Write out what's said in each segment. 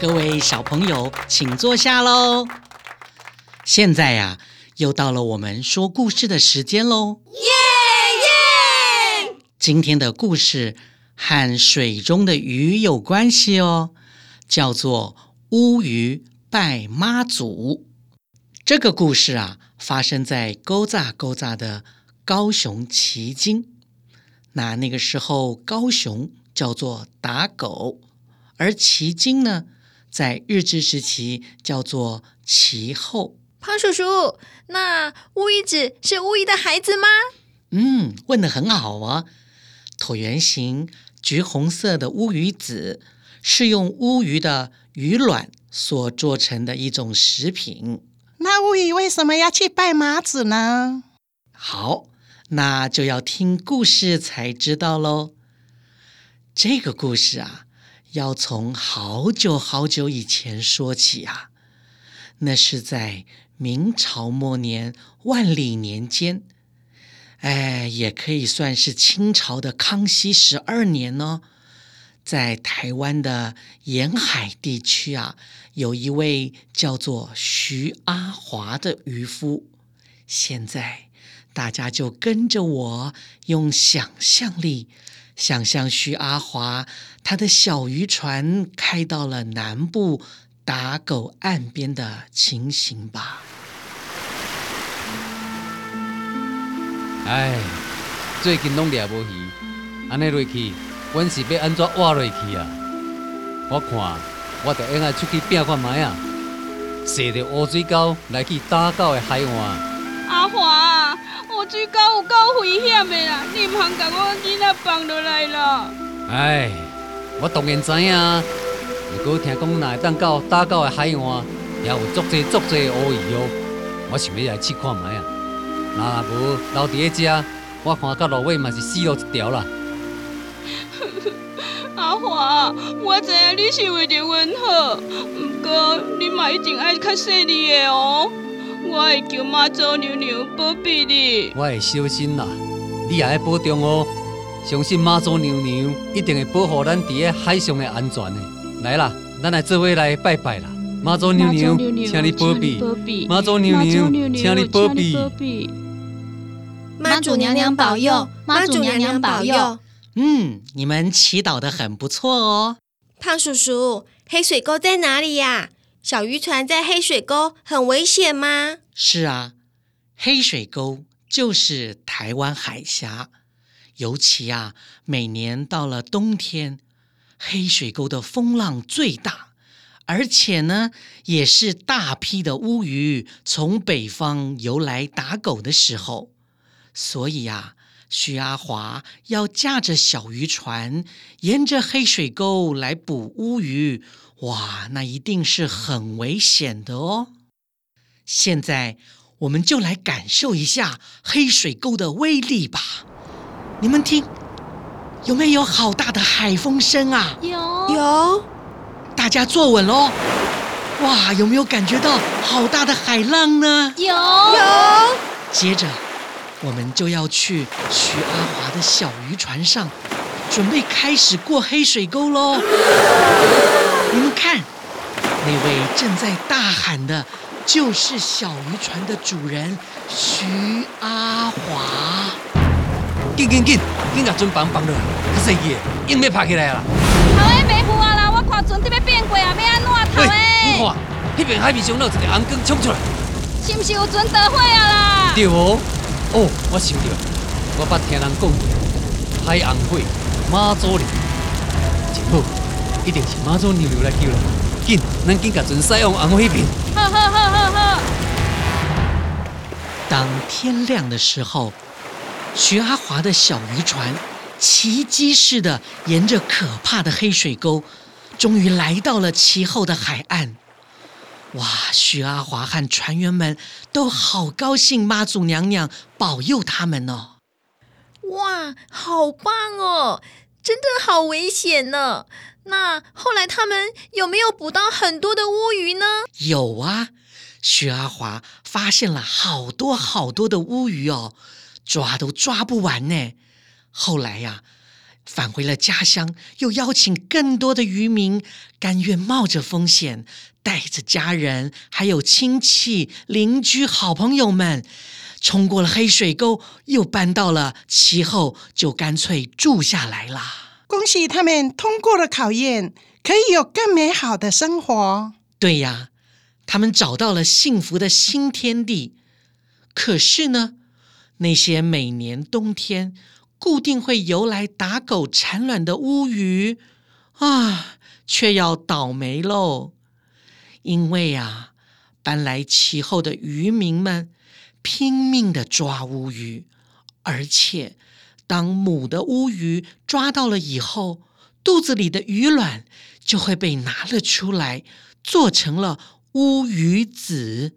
各位小朋友，请坐下喽。现在呀、又到了我们说故事的时间喽。耶耶！今天的故事和水中的鱼有关系哦，叫做乌鱼拜妈祖。这个故事啊，发生在勾扎勾扎的高雄旗津。那那个时候，高雄叫做打狗，而旗津呢，在日治时期叫做其后。胖叔叔，那乌鱼子是乌鱼的孩子吗？嗯，问的很好哦。椭圆形、橘红色的乌鱼子是用乌鱼的鱼卵所做成的一种食品。那乌鱼为什么要去拜麻子呢？好，那就要听故事才知道喽。这个故事啊，要从好久好久以前说起啊。那是在明朝末年万历年间，哎，也可以算是清朝的康熙十二年呢。在台湾的沿海地区啊，有一位叫做徐阿华的渔夫。现在大家就跟着我，用想象力想象徐阿华他的小渔船开到了南部打狗岸边的情形吧。唉，最近拢掠无鱼，安尼落去，阮是要安怎活落去啊？我看，我得应该出去拼看卖啊，坐着乌水沟来去打狗的海岸。阿华，乌水沟有够危险的啦，你唔通甲我囡仔放落来啦。唉，我当然知影，不过听讲那会当到打到的海岸，也有足济足济的乌鱼哦。我想要来试看卖啊。那无留伫咧遮，我看到落尾嘛是死路一条啦。阿华，我知影你是为着阮好，毋过你嘛一定爱较细腻的哦。我会叫妈祖娘娘保庇你。我会小心啦，你也要保重哦。相信妈祖娘娘一定会保护咱伫咧海上的安全的。来啦，咱来做伙来拜拜啦！妈祖娘娘，请你保庇。妈祖娘娘，请你保庇。妈祖娘娘保佑，妈祖娘娘保佑。嗯，你们祈祷的很不错哦。胖叔叔，黑水沟在哪里呀？小渔船在黑水沟很危险吗？是啊，黑水沟就是台湾海峡，尤其啊，每年到了冬天，黑水沟的风浪最大，而且呢，也是大批的乌鱼从北方游来打狗的时候，所以啊，徐阿华要驾着小渔船，沿着黑水沟来捕乌鱼，哇，那一定是很危险的哦。现在我们就来感受一下黑水沟的威力吧。你们听，有没有好大的海风声啊？有有，大家坐稳喽！哇，有没有感觉到好大的海浪呢？有有，接着，我们就要去徐阿华的小渔船上，准备开始过黑水沟喽。你们看，那位正在大喊的，就是小渔船的主人徐阿华。紧紧紧，紧甲船绑绑落来，较细个，硬要爬起来啦！头诶，袂赴啊啦！我看船伫要变过啊，要安怎头喂，诶？你看，迄边海面上有一个红光冲出来。是毋是有船着火啊啦？对哦，哦，我想到，我捌听人讲过，海红火，妈祖娘，真好，一定是妈祖娘娘来救了。紧，咱紧甲船驶往红火边。哈哈哈哈。当天亮的时候，徐阿华的小渔船奇迹似的沿着可怕的黑水沟，终于来到了其后的海岸。哇！徐阿华和船员们都好高兴，妈祖娘娘保佑他们哦。哇，好棒哦！真的好危险呢。那后来他们有没有捕到很多的乌鱼呢？有啊，徐阿华发现了好多好多的乌鱼哦，抓都抓不完呢。后来呀、返回了家乡，又邀请更多的渔民，甘愿冒着风险，带着家人还有亲戚、邻居、好朋友们，冲过了黑水沟，又搬到了其后，就干脆住下来啦。恭喜他们通过了考验，可以有更美好的生活。对呀，他们找到了幸福的新天地。可是呢，那些每年冬天固定会游来打狗产卵的乌鱼啊，却要倒霉喽！因为啊，搬来其后的渔民们拼命的抓乌鱼，而且当母的乌鱼抓到了以后，肚子里的鱼卵就会被拿了出来，做成了乌鱼子，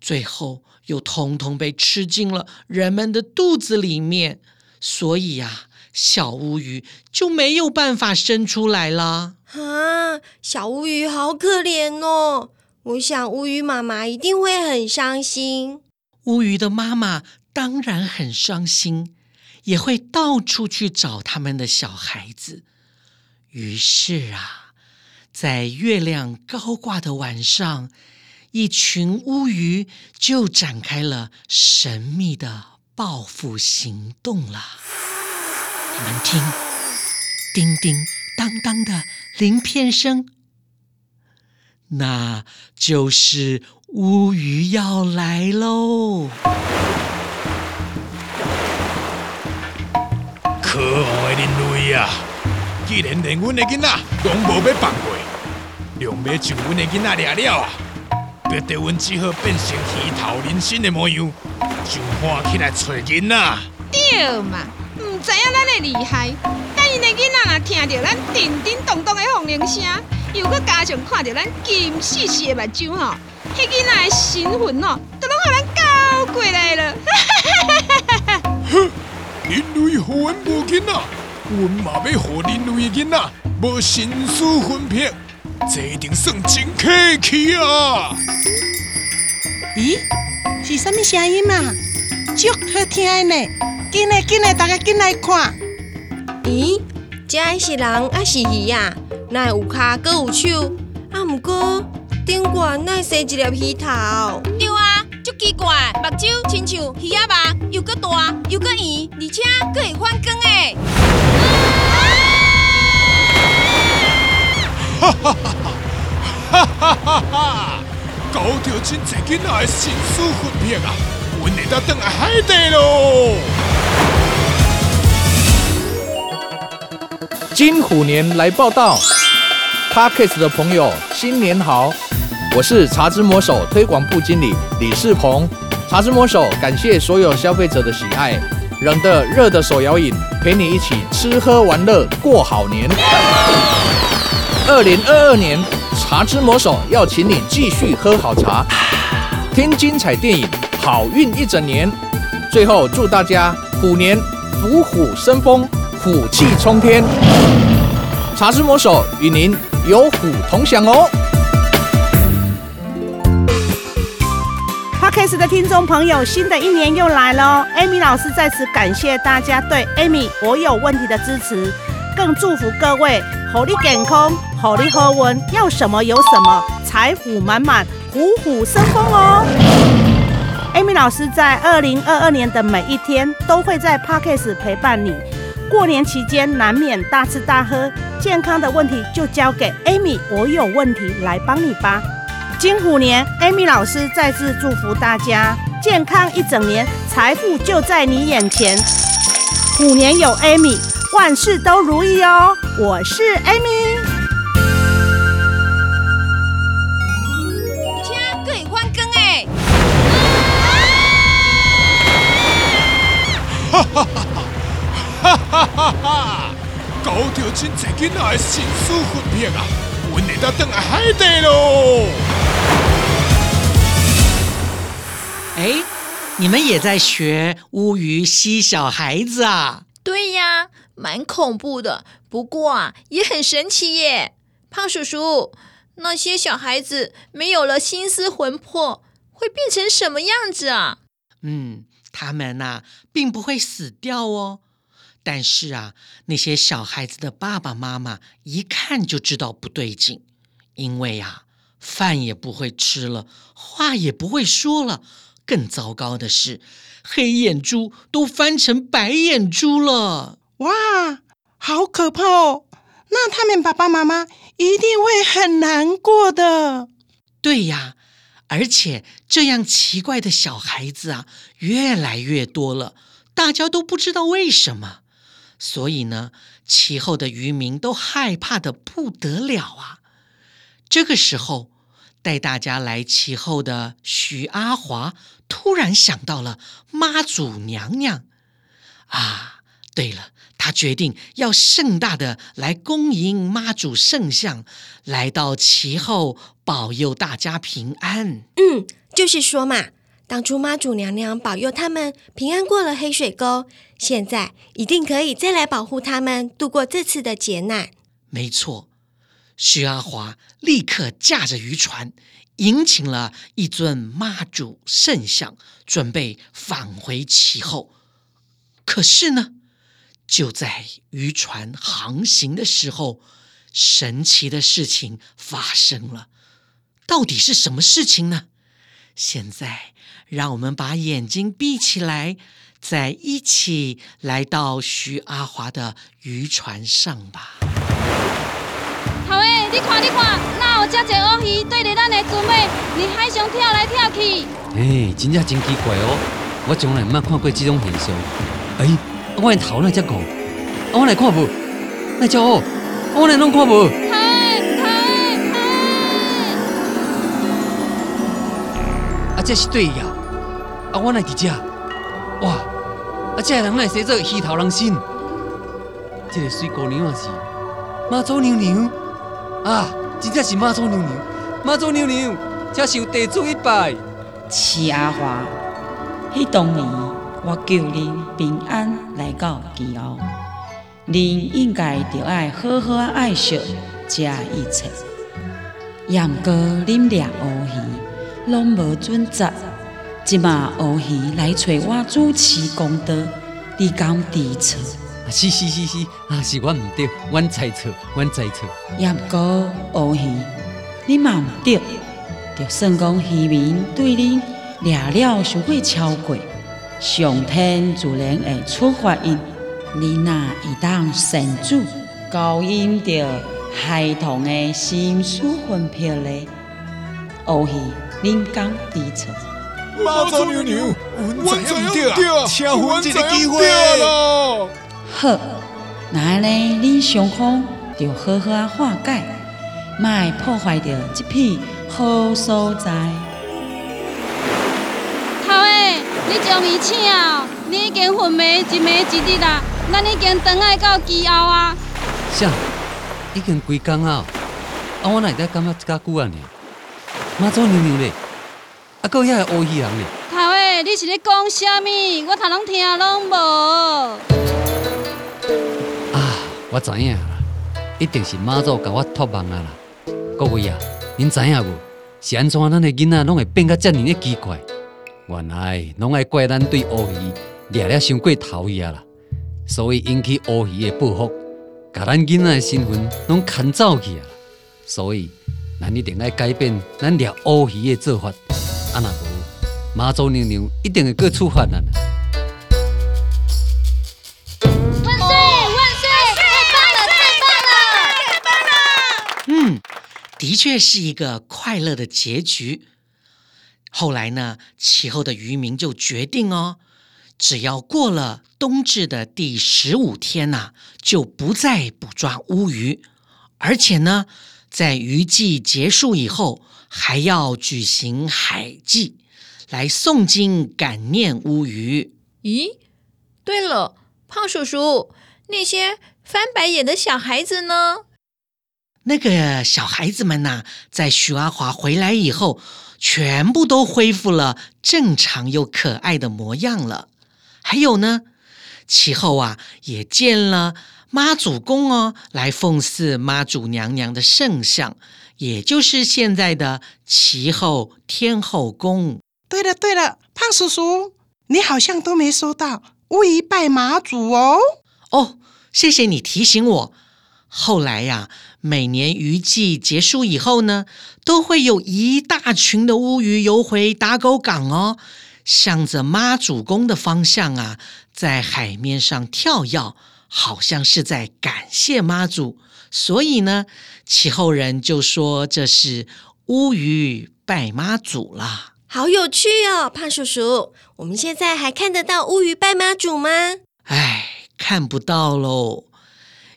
最后又通通被吃进了人们的肚子里面，所以呀、小乌鱼就没有办法生出来了。啊，小乌鱼好可怜哦！我想乌鱼妈妈一定会很伤心。乌鱼的妈妈当然很伤心，也会到处去找他们的小孩子。于是啊，在月亮高挂的晚上，一群乌鱼就展开了神秘的报复行动了。你们听，叮叮当当的鳞片声，那就是乌鱼要来喽！可恶的人类啊！既然连阮的囡仔拢无要放过，量要将阮的囡仔掠了啊！别得阮只好变成鱼头人身的模样，上岸起来找囡仔。对嘛，唔知影咱的厉害。但因的囡仔若听到咱叮叮咚咚的风铃声，又搁加上看到咱金细细的目睭吼，迄囡仔的神魂哦，都拢互咱交过来了。哼人类互阮无囡仔，阮嘛要互人类的囡仔无生死分别，这一定算真客气啊！咦，是什么声音啊？足好听的呢！紧来紧来，大家紧来看。咦，这是人还是鱼啊？哪有骹搁有手？啊，毋过顶悬哪生一粒鱼头？对啊，足奇怪，目睭亲像鱼仔目，又搁大又搁圆，而且搁会反光诶。哈哈哈哈哈哈哈！搞到真侪囡仔的生死分别啊！阮会当转来海底咯！金虎年来报道 p a r k e s 的朋友，新年好！我是茶之魔手推广部经理李世鹏。茶之魔手感谢所有消费者的喜爱，冷的热的手摇饮，陪你一起吃喝玩乐过好年。二零二二年，茶之魔手要请你继续喝好茶，听精彩电影，好运一整年。最后祝大家虎年虎虎生风，虎气冲天。茶之魔手与您有虎同享哦。Pakis 的听众朋友，新的一年又来了！Amy 老师在此感谢大家对 Amy 我有问题的支持，更祝福各位火力健康，火力和温，要什么有什么，财富满满，虎虎生风哦！Amy 老师在二零二二年的每一天都会在 Podcast 陪伴你。过年期间难免大吃大喝，健康的问题就交给 Amy 我有问题来帮你吧。金虎年，Amy 老师再次祝福大家健康一整年，财富就在你眼前。虎年有 Amy，万事都如意哦。我是 Amy。听可以翻更哎！哈哈哈哈哈哈哈！搞到真侪囡仔的心思分片啊，阮会当等来海底咯。哎，你们也在学乌鱼吸小孩子啊？对呀，蛮恐怖的，不过啊，也很神奇耶。胖叔叔，那些小孩子没有了心思魂魄，会变成什么样子啊？嗯，他们呐、并不会死掉哦。但是啊，那些小孩子的爸爸妈妈一看就知道不对劲，因为啊，饭也不会吃了，话也不会说了。更糟糕的是，黑眼珠都翻成白眼珠了。哇，好可怕哦！那他们爸爸妈妈一定会很难过的。对呀，而且这样奇怪的小孩子啊，越来越多了，大家都不知道为什么。所以呢，其后的渔民都害怕的不得了啊。这个时候，带大家来其后的徐阿华突然想到了妈祖娘娘啊。对了，他决定要盛大的来恭迎妈祖圣像来到其后，保佑大家平安。嗯，就是说嘛，当初妈祖娘娘保佑他们平安过了黑水沟，现在一定可以再来保护他们度过这次的劫难。没错，徐阿华立刻驾着渔船，迎请了一尊妈祖圣像，准备返回其后。可是呢，就在渔船航行的时候，神奇的事情发生了。到底是什么事情呢？现在，让我们把眼睛闭起来，再一起来到徐阿华的渔船上吧。头诶，你看你看，哪有遮济乌鱼对着咱的船尾，伫海上跳来跳去。哎，真正真奇怪哦！我从来毋捌看过这种现象。哎，啊我的头那只狗，啊我来看无？那只乌，啊我来拢看无？这是对呀！啊，我来伫遮。哇！啊，这个人来写做鱼头人心。这个水姑娘啊是妈祖娘娘啊，真正是妈祖娘娘。妈祖娘娘，这是有地主一拜。齐阿华，迄当年我救恁平安来到基后，恁应该着爱好好啊爱惜这一切。也毋过恁掠乌鱼，拢无准则。即马乌鱼来找我主持公道，你敢知错？啊，是是是是，啊，是我毋对，阮猜错，阮猜错。也毋过乌鱼，你嘛毋对，就算讲渔民对恁掠了伤过超过，上天自然会处罚因。你若会当神主，交因着孩童的心思分配咧。乌鱼，恁敢知错？妈祖娘娘，阮知影毋对啊，请阮一个机会咯。好，那安尼恁双方就好好啊化解，莫破坏着这片好所在。头诶，你将伊请哦，你已经昏迷一暝一日啦，咱已经等爱到基後啊。啥？已经几工啊？啊，我哪会得感覺遮久啊呢？媽祖娘娘咧，啊，還有遐個烏魚人呢？头诶，你是咧讲啥物？我头拢听拢无。啊，我知影啦，一定是妈祖甲我托梦啊啦。各位啊，恁知影无？是安怎咱的囡仔拢会变甲遮尔的奇怪？原来拢爱怪咱对乌鱼掠了伤过头去啊啦，所以引起乌鱼的报复，甲咱囡仔的身份拢牵走去啊啦。所以咱一定爱改变咱掠乌鱼的做法，啊若无妈祖娘娘一定会搁处罚咱啊。万岁！万岁！太棒了！太棒了！嗯，的确是一个快乐的结局。后来呢，其后的渔民就决定哦，只要过了冬至的第十五天呐、就不再捕抓乌鱼，而且呢，在渔季结束以后，还要举行海祭，来诵经感念乌鱼。咦，对了，胖叔叔，那些翻白眼的小孩子呢？那个小孩子们呐、在许阿华回来以后，全部都恢复了正常又可爱的模样了。还有呢，其后啊，也见了妈祖宫哦，来奉祀妈祖娘娘的圣像，也就是现在的其后天后宫。对了对了，胖叔叔，你好像都没收到乌鱼拜妈祖哦。哦，谢谢你提醒我。后来呀、每年渔季结束以后呢，都会有一大群的乌鱼游回打狗港哦，向着妈祖宫的方向啊，在海面上跳跃，好像是在感谢妈祖。所以呢，其后人就说这是乌鱼拜妈祖啦。好有趣哦，胖叔叔。我们现在还看得到乌鱼拜妈祖吗？唉，看不到喽，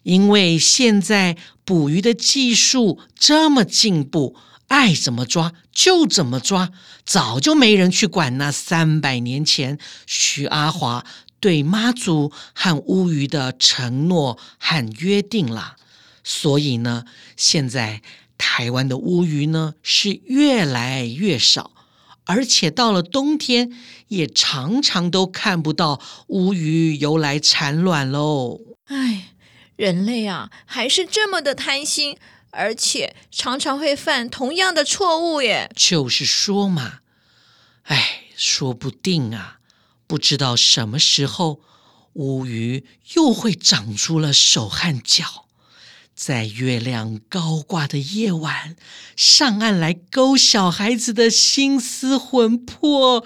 因为现在捕鱼的技术这么进步，爱怎么抓就怎么抓，早就没人去管那三百年前徐阿华对妈祖和乌鱼的承诺和约定啦。所以呢，现在台湾的乌鱼呢是越来越少。而且到了冬天，也常常都看不到乌鱼游来产卵喽。唉，人类啊，还是这么的贪心，而且常常会犯同样的错误耶。就是说嘛，唉，说不定啊，不知道什么时候乌鱼又会长出了手和脚，在月亮高挂的夜晚上岸来勾小孩子的心思魂魄，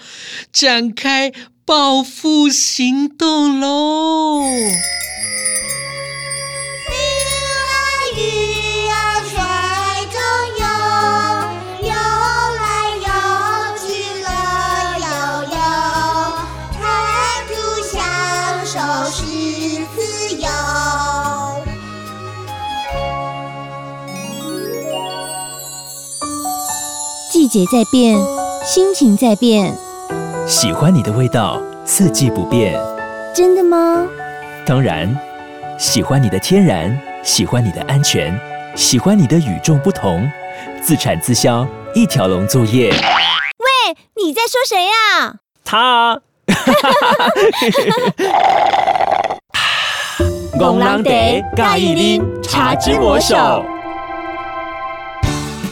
展开报复行动喽！节在变，心情在变，喜欢你的味道，四季不变。真的吗？当然，喜欢你的天然，喜欢你的安全，喜欢你的与众不同，自产自销，一条龙作业。喂，你在说谁呀、他啊，戆人茶介意啉茶之魔手。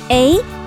哎，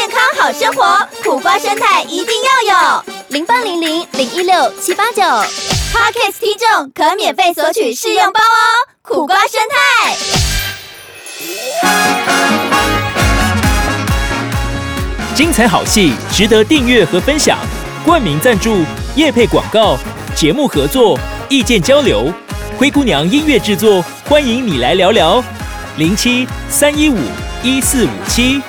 健康好生活，苦瓜生态一定要有。零八零零零一六七八九 p o d c a s t 听众可免费索取试用包哦。苦瓜生态。精彩好戏值得订阅和分享，冠名赞助、夜配广告、节目合作、意见交流，灰姑娘音乐制作，欢迎你来聊聊。零七三一五一四五七。